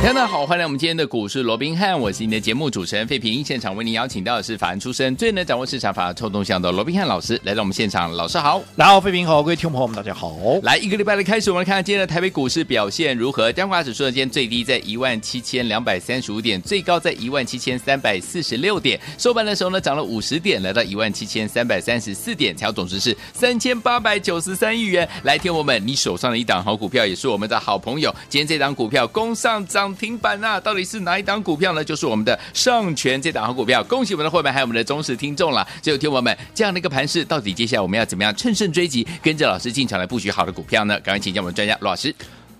大家好，欢迎来我们今天的股市罗宾汉，我是你的节目主持人费平。现场为您邀请到的是法案出身、最能掌握市场法律动向的罗宾汉老师来到我们现场。老师好，然后费平好，各位听众朋友们大家好。来一个礼拜的开始，我们来看看今天的台北股市表现如何。加权指数呢，今天最低在一万七千两百三十五点，最高在一万七千三百四十六点。收盘的时候呢，涨了五十点，来到一万七千三百三十四点，成总值是三千八百九十三亿元。来，听我们，你手上的一档好股票也是我们的好朋友。今天这档股票攻上涨停板啊！到底是哪一档股票呢？就是我们的上权这档好股票，恭喜我们的会员还有我们的忠实听众了。最后听我们这样的一个盘势，到底接下来我们要怎么样乘胜追击，跟着老师进场来布局好的股票呢？赶快请教我们专家罗老师。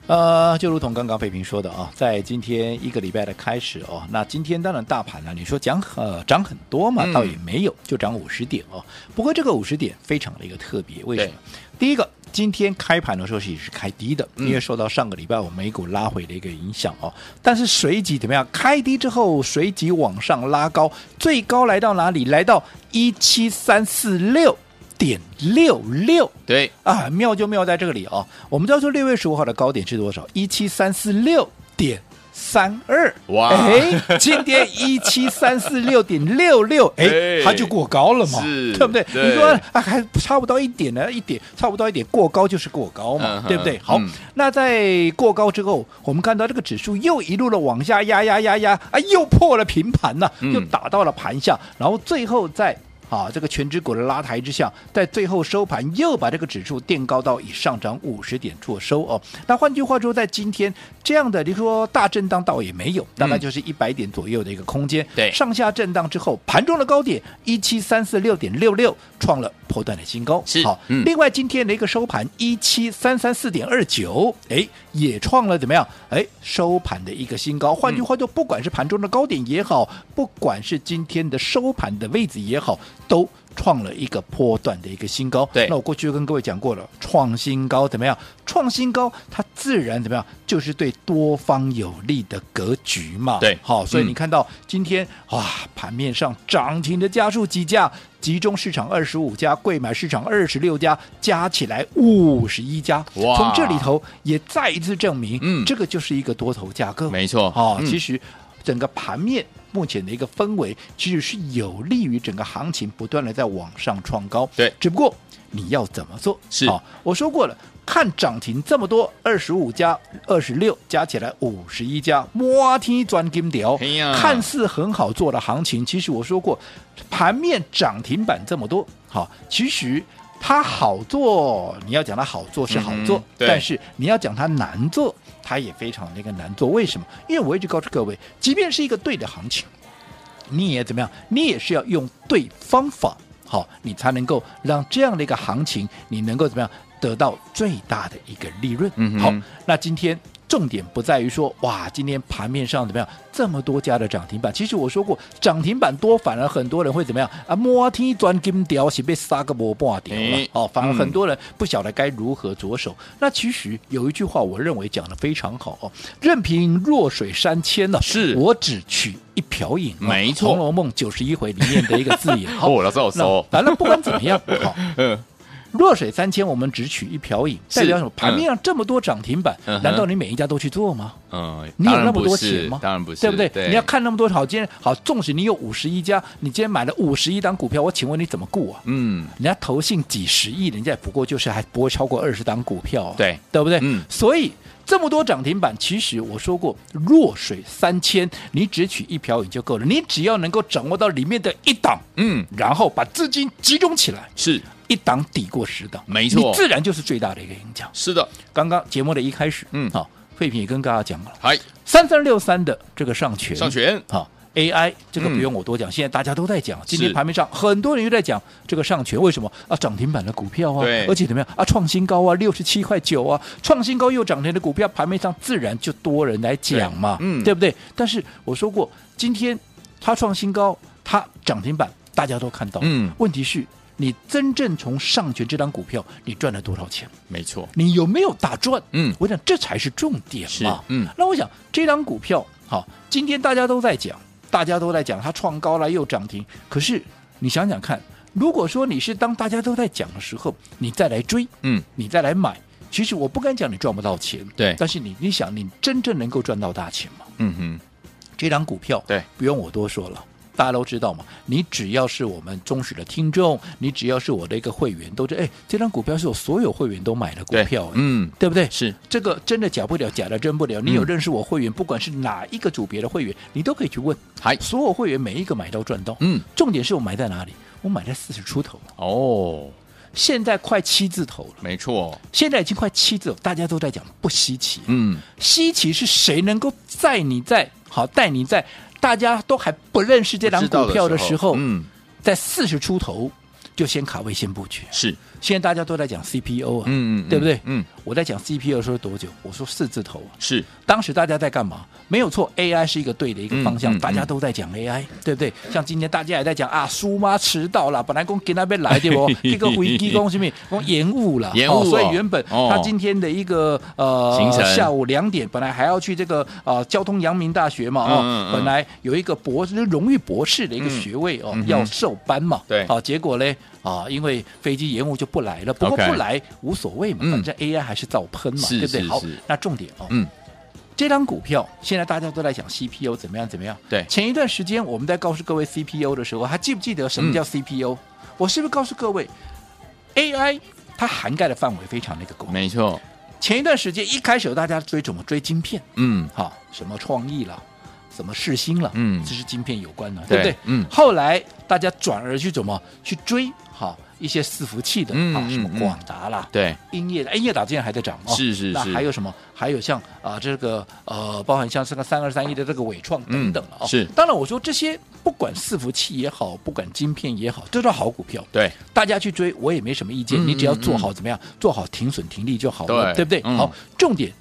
呃，就如同刚刚费平说的啊，在今天一个礼拜的开始哦，那今天当然大盘呢，你说涨呃涨很多嘛，倒也没有，就涨五十点哦。不过这个五十点非常的一个特别，为什么？第一个。今天开盘的时候是也是开低的，因为受到上个礼拜我美股拉回的一个影响哦。但是随即怎么样？开低之后随即往上拉高，最高来到哪里？来到一七三四六点六六。对啊，妙就妙在这里哦。我们知道说六月十五号的高点是多少？一七三四六点。三二。哇，哎，今天一七三四六点六六，哎，它就过高了嘛，对不对？你说啊，还差不到一点呢，一点差不到一点，过高就是过高嘛，嗯、对不对？好，嗯、那在过高之后，我们看到这个指数又一路的往下压压压压，啊，又破了平盘呐，又打到了盘下，嗯、然后最后在。啊，这个全指股的拉抬之下，在最后收盘又把这个指数垫高到以上涨五十点做收哦。那换句话说，在今天这样的，你说大震荡倒也没有，大概就是一百点左右的一个空间。对、嗯，上下震荡之后，盘中的高点一七三四六点六六创了波段的新高。是，好，嗯、另外今天的一个收盘一七三三四点二九，哎，也创了怎么样？哎，收盘的一个新高。换句话说，不管是盘中的高点也好，不管是今天的收盘的位置也好。都创了一个波段的一个新高。对，那我过去就跟各位讲过了，创新高怎么样？创新高，它自然怎么样？就是对多方有利的格局嘛。对，好，所以你看到今天、嗯、哇，盘面上涨停的家数几家？集中市场二十五家，贵买市场二十六家，加起来五十一家。哇！从这里头也再一次证明，嗯，这个就是一个多头架构。没错，好、哦，嗯、其实整个盘面。目前的一个氛围其实是有利于整个行情不断的在往上创高，对，只不过你要怎么做？是啊，我说过了，看涨停这么多，二十五加二十六加起来五十一家，摩天钻金条，看似很好做的行情，其实我说过，盘面涨停板这么多，好，其实它好做，你要讲它好做是好做，嗯、但是你要讲它难做。它也非常那个难做，为什么？因为我一直告诉各位，即便是一个对的行情，你也怎么样？你也是要用对方法，好，你才能够让这样的一个行情，你能够怎么样得到最大的一个利润。嗯，好，那今天。重点不在于说哇，今天盘面上怎么样？这么多家的涨停板，其实我说过，涨停板多，反而很多人会怎么样啊？摸天钻金雕，是被杀个波半条了哦。反而很多人不晓得该如何着手。嗯、那其实有一句话，我认为讲的非常好哦，任凭弱水三千呢，是我只取一瓢饮。没错，《红楼梦》九十一回里面的一个字眼。好，我老师好说。反正不管怎么样，好。嗯弱水三千，我们只取一瓢饮，代表什么？盘面上这么多涨停板，嗯、难道你每一家都去做吗？嗯，你有那么多钱吗？当然不是，对不对？对，你要看那么多好，今天好，纵使你有五十一家，你今天买了五十一档股票，我请问你怎么顾啊？嗯，人家投信几十亿，人家也不过就是还不会超过二十档股票，对，对不对？嗯，所以这么多涨停板，其实我说过，弱水三千，你只取一瓢饮就够了。你只要能够掌握到里面的一档，嗯，然后把资金集中起来，是。一档抵过十档，没错，你自然就是最大的一个赢家。是的，刚刚节目的一开始，嗯，好，废品也跟大家讲了，嗨，三三六三的这个上权，上权，好，AI 这个不用我多讲，现在大家都在讲，今天盘面上很多人又在讲这个上权，为什么啊？涨停板的股票啊，而且怎么样啊？创新高啊，六十七块九啊，创新高又涨停的股票，盘面上自然就多人来讲嘛，嗯，对不对？但是我说过，今天它创新高，它涨停板，大家都看到，嗯，问题是。你真正从上权这张股票，你赚了多少钱？没错，你有没有大赚？嗯，我想这才是重点嘛。嗯，那我想这张股票，好，今天大家都在讲，大家都在讲它创高了又涨停。可是你想想看，如果说你是当大家都在讲的时候，你再来追，嗯，你再来买，其实我不敢讲你赚不到钱，对，但是你你想，你真正能够赚到大钱吗？嗯哼，这张股票，对，不用我多说了。大家都知道嘛，你只要是我们忠实的听众，你只要是我的一个会员，都知道，哎，这张股票是我所有会员都买的股票，嗯，对不对？是这个真的假不了，假的真不了。你有认识我会员，嗯、不管是哪一个组别的会员，你都可以去问。还，所有会员每一个买到赚到。嗯，重点是我买在哪里？我买在四十出头。哦，现在快七字头了。没错，现在已经快七字头，大家都在讲不稀奇。嗯，稀奇是谁能够在你在好带你在？大家都还不认识这档股票的时候，嗯，在四十出头就先卡位先布局。是，现在大家都在讲 CPO 啊，嗯嗯，对不对？嗯，我在讲 CPU 的时候多久？我说四字头。是，当时大家在干嘛？没有错，AI 是一个对的一个方向，嗯嗯、大家都在讲 AI，对不对？像今天大家也在讲啊，苏妈迟到了，本来公给那边来的哦，这个飞机公什么，公延误了，延误、哦，所以原本他今天的一个呃下午两点，本来还要去这个呃交通阳明大学嘛，哦，本来有一个博士荣誉博士的一个学位哦，嗯、要授班嘛，对，好，结果呢啊，因为飞机延误就不来了，不过不来无所谓嘛，反正 AI 还是造喷嘛，嗯、对不对？好，那重点哦，嗯。这张股票现在大家都在讲 CPU 怎么样怎么样？对，前一段时间我们在告诉各位 CPU 的时候，还记不记得什么叫 CPU？、嗯、我是不是告诉各位，AI 它涵盖的范围非常那个广？没错，前一段时间一开始大家追怎么？追晶片，嗯，好，什么创意了，什么试新了，嗯，这是晶片有关的，对，对不对？嗯，后来大家转而去怎么去追？好。一些伺服器的、嗯、啊，什么广达啦，对，英业的，英业达今天还在涨哦，是是是，那还有什么？还有像啊，这个呃，包含像这个三二三一的这个伟创等等了哦。嗯、是，当然我说这些不管伺服器也好，不管晶片也好，这都是好股票。对，大家去追我也没什么意见，嗯、你只要做好怎么样，做好停损停利就好了，对，对不对？嗯、好，重点，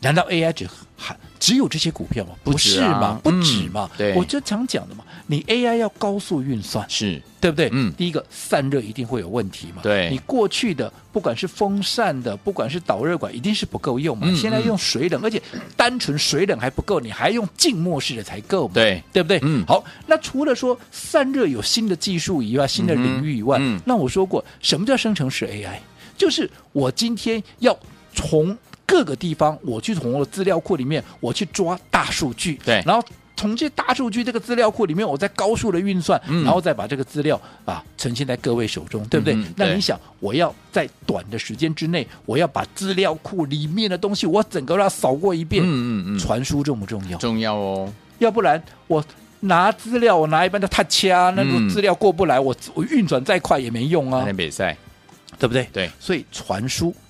难道 AI 只还只有这些股票吗？不是嘛，不止嘛。我就常讲的嘛，你 AI 要高速运算是。对不对？嗯，第一个散热一定会有问题嘛。对，你过去的不管是风扇的，不管是导热管，一定是不够用嘛。嗯、现在用水冷，而且单纯水冷还不够，你还用静默式的才够嘛。对，对不对？嗯。好，那除了说散热有新的技术以外，新的领域以外，嗯、那我说过，什么叫生成式 AI？就是我今天要从各个地方，我去从我的资料库里面，我去抓大数据，对，然后。从这大数据这个资料库里面，我在高速的运算，嗯、然后再把这个资料啊呈现在各位手中，对不对？嗯、那你想，我要在短的时间之内，我要把资料库里面的东西，我整个要扫过一遍。嗯嗯嗯，传输重不重要？重要哦。要不然我拿资料，我拿一般的他掐，那个资料过不来，我我运转再快也没用啊。比赛，对不对？对。所以传输啊，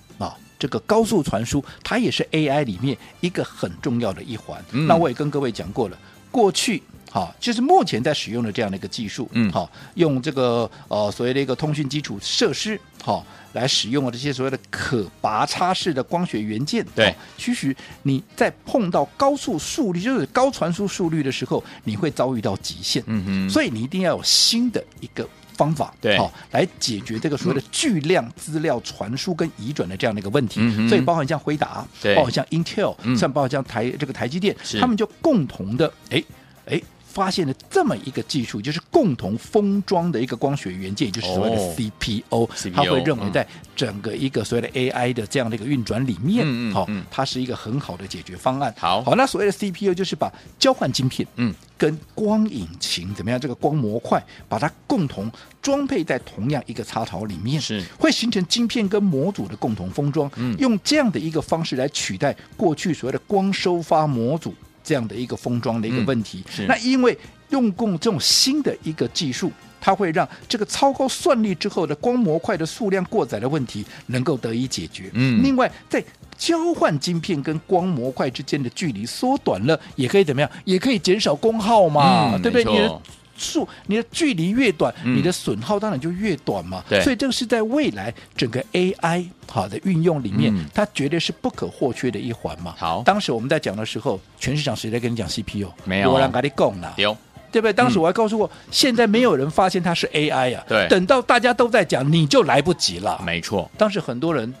这个高速传输，它也是 AI 里面一个很重要的一环。嗯、那我也跟各位讲过了，过去。好，就是目前在使用的这样的一个技术，嗯，好，用这个呃所谓的一个通讯基础设施，好，来使用的这些所谓的可拔插式的光学元件，对，其实你在碰到高速速率，就是高传输速率的时候，你会遭遇到极限，嗯嗯，所以你一定要有新的一个方法，对，好，来解决这个所谓的巨量资料传输跟移转的这样的一个问题，嗯、所以包含像辉达，对，包含像 Intel，嗯、像包含像台这个台积电，是。他们就共同的，哎哎。发现了这么一个技术，就是共同封装的一个光学元件，也就是所谓的 CPO，它、哦、会认为在整个一个所谓的 AI 的这样的一个运转里面，嗯好、嗯，它是一个很好的解决方案。好，好，那所谓的 CPU 就是把交换晶片，嗯，跟光引擎怎么样，这个光模块把它共同装配在同样一个插槽里面，是。会形成晶片跟模组的共同封装，嗯，用这样的一个方式来取代过去所谓的光收发模组。这样的一个封装的一个问题，嗯、那因为用共这种新的一个技术，它会让这个超高算力之后的光模块的数量过载的问题能够得以解决。嗯，另外在交换晶片跟光模块之间的距离缩短了，也可以怎么样？也可以减少功耗嘛，嗯、对不对？你的数你的距离越短，嗯、你的损耗当然就越短嘛。对，所以这个是在未来整个 AI 好的运用里面，嗯、它绝对是不可或缺的一环嘛。好，当时我们在讲的时候，全市场谁在跟你讲 CPU？没有，我让跟你讲了。有，对不对？当时我还告诉过，嗯、现在没有人发现它是 AI 啊。对，等到大家都在讲，你就来不及了。没错，当时很多人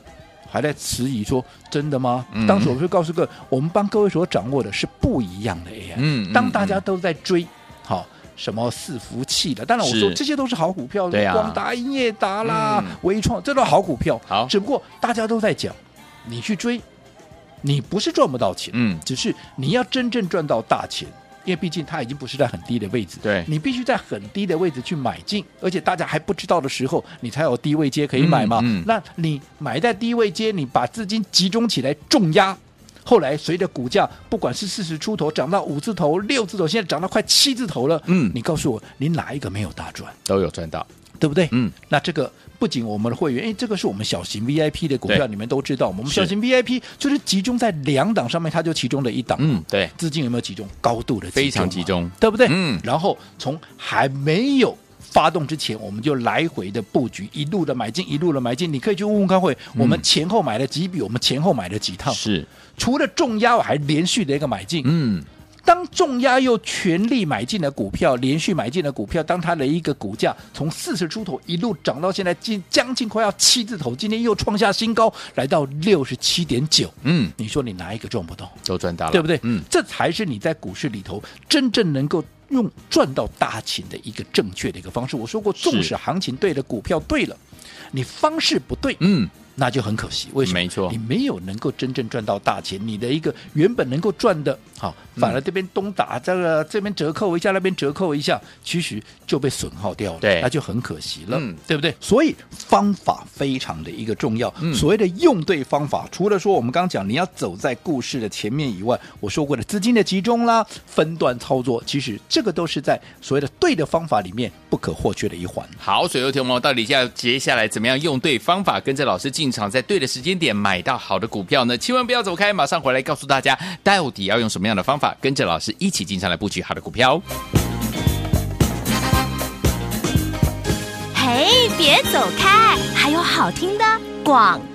还在迟疑说：“真的吗？”嗯、当时我就告诉各位，我们帮各位所掌握的是不一样的 AI。嗯，当大家都在追，好、嗯。什么伺服器的？当然我说这些都是好股票，对啊，广达、英业达啦、微创、嗯，这都好股票。好，只不过大家都在讲，你去追，你不是赚不到钱，嗯，只是你要真正赚到大钱，因为毕竟它已经不是在很低的位置，对，你必须在很低的位置去买进，而且大家还不知道的时候，你才有低位阶可以买嘛。嗯嗯、那你买在低位阶，你把资金集中起来重压。后来随着股价，不管是四十出头涨到五字头、六字头，现在涨到快七字头了。嗯，你告诉我，你哪一个没有大赚？都有赚到，对不对？嗯，那这个不仅我们的会员，哎，这个是我们小型 VIP 的股票，你们都知道，我们小型 VIP 就是集中在两档上面，它就其中的一档。嗯，对，资金有没有集中？高度的非常集中，对不对？嗯，然后从还没有。发动之前，我们就来回的布局，一路的买进，一路的买进。你可以去问问看会，我们前后买了几笔？我们前后买了几套？是，除了重压，我还连续的一个买进。嗯，当重压又全力买进的股票，连续买进的股票，当它的一个股价从四十出头一路涨到现在近将近快要七字头，今天又创下新高，来到六十七点九。嗯，你说你哪一个赚不到？都赚到了，对不对？嗯，这才是你在股市里头真正能够。用赚到大钱的一个正确的一个方式，我说过，纵使行情对了，股票对了，你方式不对，嗯。那就很可惜，为什么？没错，你没有能够真正赚到大钱，你的一个原本能够赚的，好，反而这边东打这个，这边折扣一下，那边折扣一下，其实就被损耗掉了，对，那就很可惜了，嗯，对不对？所以方法非常的一个重要，嗯，所谓的用对方法，除了说我们刚刚讲你要走在故事的前面以外，我说过的资金的集中啦，分段操作，其实这个都是在所谓的对的方法里面不可或缺的一环。好，所以有听众到底要接下来怎么样用对方法，跟着老师进。场在对的时间点买到好的股票呢，千万不要走开，马上回来告诉大家到底要用什么样的方法，跟着老师一起进场来布局好的股票。嘿，别走开，还有好听的广。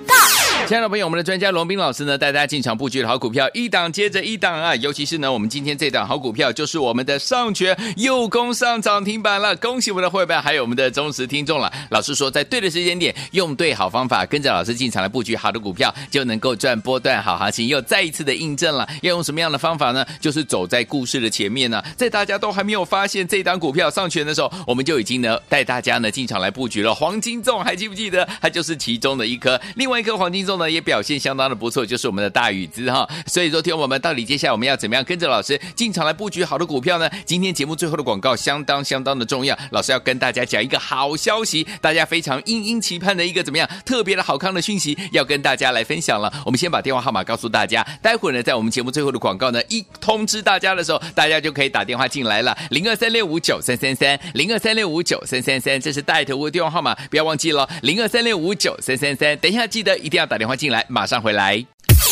亲爱的朋友，我们的专家龙斌老师呢，带大家进场布局的好股票，一档接着一档啊！尤其是呢，我们今天这档好股票就是我们的上权又攻上涨停板了，恭喜我们的会员还有我们的忠实听众了。老师说，在对的时间点，用对好方法，跟着老师进场来布局好的股票，就能够赚波段好行情。又再一次的印证了，要用什么样的方法呢？就是走在故事的前面呢，在大家都还没有发现这档股票上权的时候，我们就已经呢带大家呢进场来布局了。黄金粽还记不记得？它就是其中的一颗，另外一颗黄金粽。呢也表现相当的不错，就是我们的大宇资哈。所以说，听我们到底接下来我们要怎么样跟着老师进场来布局好的股票呢？今天节目最后的广告相当相当的重要，老师要跟大家讲一个好消息，大家非常殷殷期盼的一个怎么样特别的好康的讯息，要跟大家来分享了。我们先把电话号码告诉大家，待会呢，在我们节目最后的广告呢一通知大家的时候，大家就可以打电话进来了，零二三六五九三三三，零二三六五九三三三，这是带头屋的电话号码，不要忘记了，零二三六五九三三三，等一下记得一定要打电话。欢迎进来，马上回来。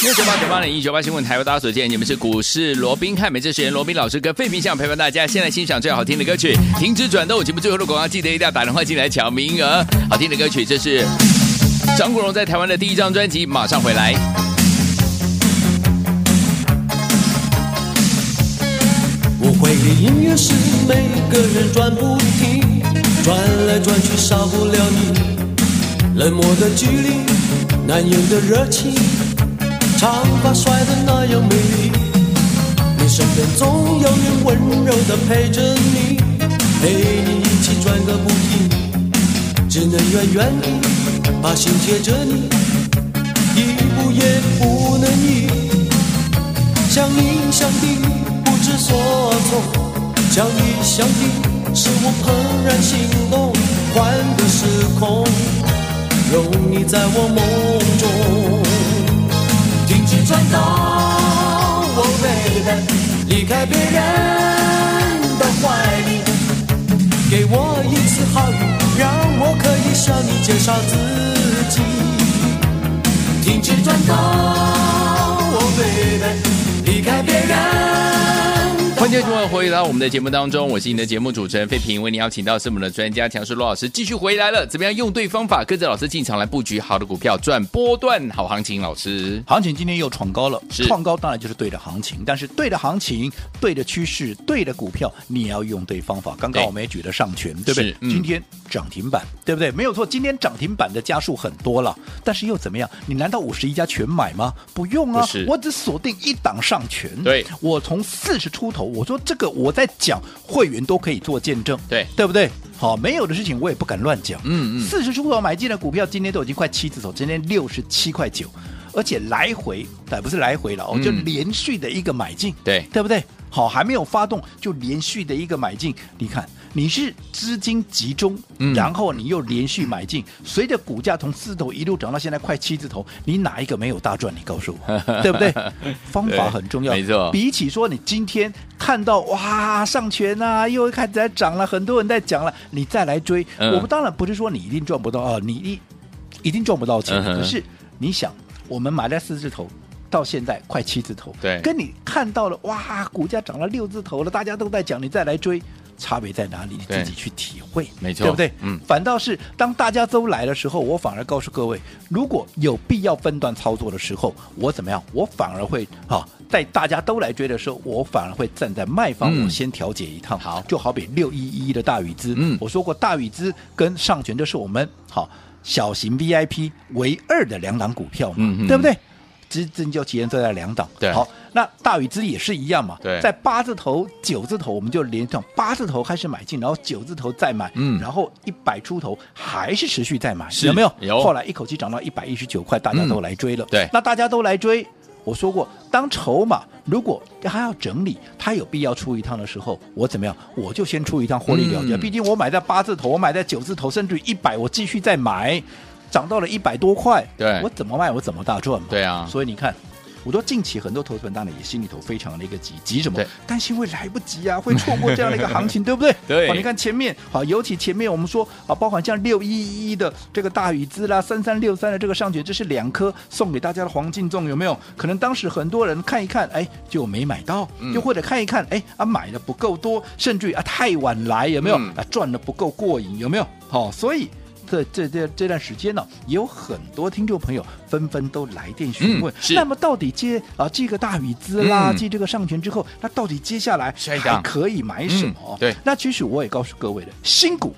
六九八九八零一九八新闻台，为大家所见，你们是股市罗宾看，美这时间罗宾老师跟费平想陪伴大家，先来欣赏最好听的歌曲《停止转动》。节目最后的广告，记得一定要打电话进来抢名额。好听的歌曲，这是张国荣在台湾的第一张专辑。马上回来。我会的音乐是每个人转不停，转来转去少不了你，冷漠的距离。难掩的热情，长发甩得那样美丽。你身边总有人温柔的陪着你，陪你一起转个不停。只能远远地把心贴着你，一步也不能移。想你想的不知所措，想你想的是我怦然心动，换个时空。有你在我梦中，停止转动，Oh baby，离开别人的怀里，给我一次好运，让我可以向你介绍自己。停止转动，Oh baby，离开别人。欢迎听众回到我们的节目当中，我是你的节目主持人费平，为你邀请到是我们的专家强势罗老师继续回来了。怎么样用对方法，跟着老师进场来布局好的股票，赚波段好行情？老师，行情今天又创高了，是创高当然就是对的行情，但是对的行情、对的趋势、对的股票，你也要用对方法。刚刚我们也举了上权，对不对？嗯、今天涨停板，对不对？没有错，今天涨停板的家数很多了，但是又怎么样？你难道五十一家全买吗？不用啊，我只锁定一档上权。对，我从四十出头，我说这个。我在讲会员都可以做见证，对对不对？好，没有的事情我也不敢乱讲。嗯嗯，四十出头买进的股票，今天都已经快七字头，今天六十七块九，而且来回，哎，不是来回了哦，就连续的一个买进，对对不对？好，还没有发动就连续的一个买进，你看你是资金集中，嗯、然后你又连续买进，随着股价从四字头一路涨到现在快七字头，你哪一个没有大赚？你告诉我，对不对？方法很重要，没错。比起说你今天看到哇上权啊，又开始在涨了，很多人在讲了，你再来追，嗯、我们当然不是说你一定赚不到啊，你一一定赚不到钱，可、嗯、是你想，我们买在四字头。到现在快七字头，对，跟你看到了哇，股价涨了六字头了，大家都在讲，你再来追，差别在哪里？你自己去体会，没错，对不对？嗯，反倒是当大家都来的时候，我反而告诉各位，如果有必要分段操作的时候，我怎么样？我反而会啊，在大家都来追的时候，我反而会站在卖方，嗯、我先调节一趟。好，就好比六一一的大宇资，嗯，我说过大宇资跟上权都是我们好小型 VIP 唯二的两档股票嘛，嗯、对不对？资金就体现在两档，对，好，那大宇资也是一样嘛，对，在八字头、九字头，我们就连上八字头开始买进，然后九字头再买，嗯，然后一百出头还是持续在买，有没有？有，后来一口气涨到一百一十九块，大家都来追了，嗯、对，那大家都来追，我说过，当筹码如果还要整理，它有必要出一趟的时候，我怎么样？我就先出一趟获利了结，嗯、毕竟我买在八字头，我买在九字头，甚至于一百，我继续再买，涨到了一百多块，对，我怎么卖？我怎么大赚嘛？对啊，所以你看。我说近期很多投资人当然也心里头非常的一个急，急什么？担心会来不及啊，会错过这样的一个行情，对不对？对。好，你看前面，好，尤其前面我们说啊，包含像六一一的这个大宇资啦，三三六三的这个上权，这是两颗送给大家的黄金粽，有没有？可能当时很多人看一看，哎，就没买到，又或者看一看，哎啊，买的不够多，甚至于啊太晚来，有没有？啊，赚的不够过瘾，有没有？好，所以。这这这这段时间呢，也有很多听众朋友纷纷都来电询问。是。那么到底接啊这个大宇资啦，继这个上权之后，那到底接下来还可以买什么？对。那其实我也告诉各位了，新股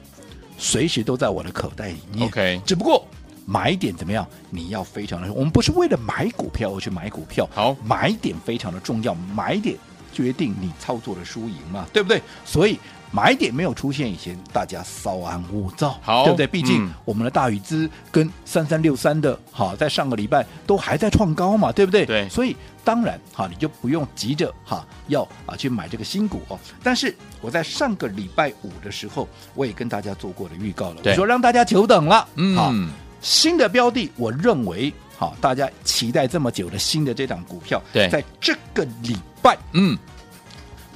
随时都在我的口袋里面。OK。只不过买点怎么样？你要非常的，我们不是为了买股票而去买股票。好，买点非常的重要，买点决定你操作的输赢嘛，对不对？所以。买点没有出现以前，大家稍安勿躁，好，对不对？毕竟、嗯、我们的大宇资跟三三六三的，好，在上个礼拜都还在创高嘛，对不对？对，所以当然，哈，你就不用急着哈要啊去买这个新股哦。但是我在上个礼拜五的时候，我也跟大家做过了预告了，我说让大家久等了，嗯，好，新的标的，我认为好，大家期待这么久的新的这档股票，对，在这个礼拜，嗯。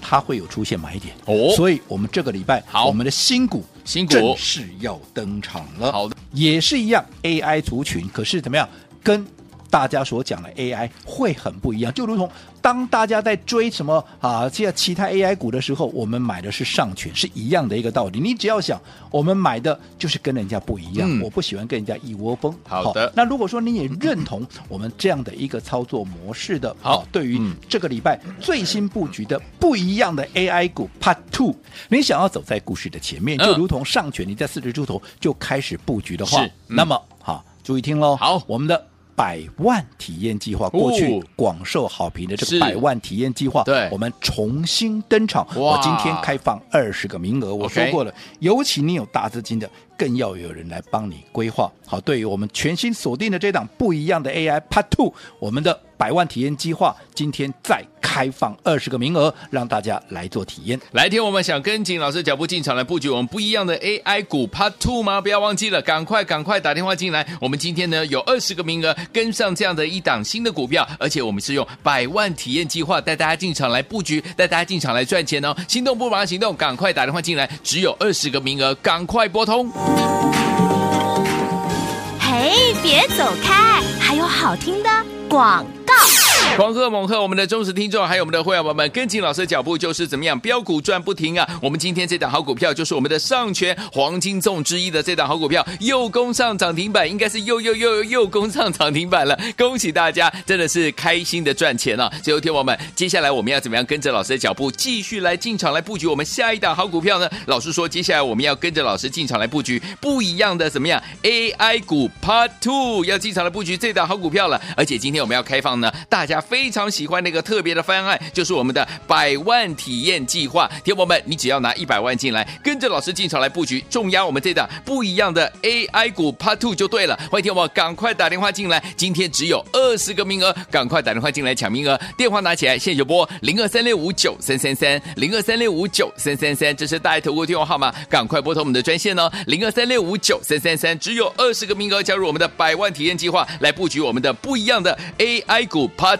它会有出现买点哦，所以我们这个礼拜好，我们的新股新股正式要登场了。好的，也是一样 AI 族群，可是怎么样跟？大家所讲的 AI 会很不一样，就如同当大家在追什么啊，这些其他 AI 股的时候，我们买的是上权，是一样的一个道理。你只要想，我们买的就是跟人家不一样，嗯、我不喜欢跟人家一窝蜂。好的好，那如果说你也认同我们这样的一个操作模式的，好，啊、对于这个礼拜最新布局的不一样的 AI 股 Part Two，你想要走在故事的前面，就如同上权，你在四十出头就开始布局的话，嗯、那么好，注意听喽。好，我们的。百万体验计划过去广受好评的这个百万体验计划，对，我们重新登场。我今天开放二十个名额，我说过了，尤其你有大资金的，更要有人来帮你规划。好，对于我们全新锁定的这档不一样的 AI Part Two，我们的百万体验计划今天再开放二十个名额，让大家来做体验。来听我们想跟紧老师脚步进场来布局我们不一样的 AI 股 Part Two 吗？不要忘记了，赶快赶快打电话进来。我们今天呢有二十个名额，跟上这样的一档新的股票，而且我们是用百万体验计划带大家进场来布局，带大家进场来赚钱哦。心动不如马上行动，赶快打电话进来，只有二十个名额，赶快拨通。嘿，别走开，还有好听的广告。狂贺猛贺我们的忠实听众，还有我们的会员朋友们，跟紧老师的脚步就是怎么样标股赚不停啊！我们今天这档好股票就是我们的上权黄金粽之一的这档好股票，又攻上涨停板，应该是又又又又又攻上涨停板了，恭喜大家，真的是开心的赚钱啊！最后听我们，接下来我们要怎么样跟着老师的脚步继续来进场来布局我们下一档好股票呢？老师说，接下来我们要跟着老师进场来布局不一样的怎么样 AI 股 Part Two，要进场来布局这档好股票了，而且今天我们要开放呢，大家。非常喜欢那个特别的方案，就是我们的百万体验计划。听友们，你只要拿一百万进来，跟着老师进场来布局，重压我们这档不一样的 AI 股 Part Two 就对了。欢迎听友们赶快打电话进来，今天只有二十个名额，赶快打电话进来抢名额。电话拿起来，现在就拨零二三六五九三三三零二三六五九三三三，这是大爱投顾电话号码，赶快拨通我们的专线哦，零二三六五九三三三，只有二十个名额，加入我们的百万体验计划，来布局我们的不一样的 AI 股 Part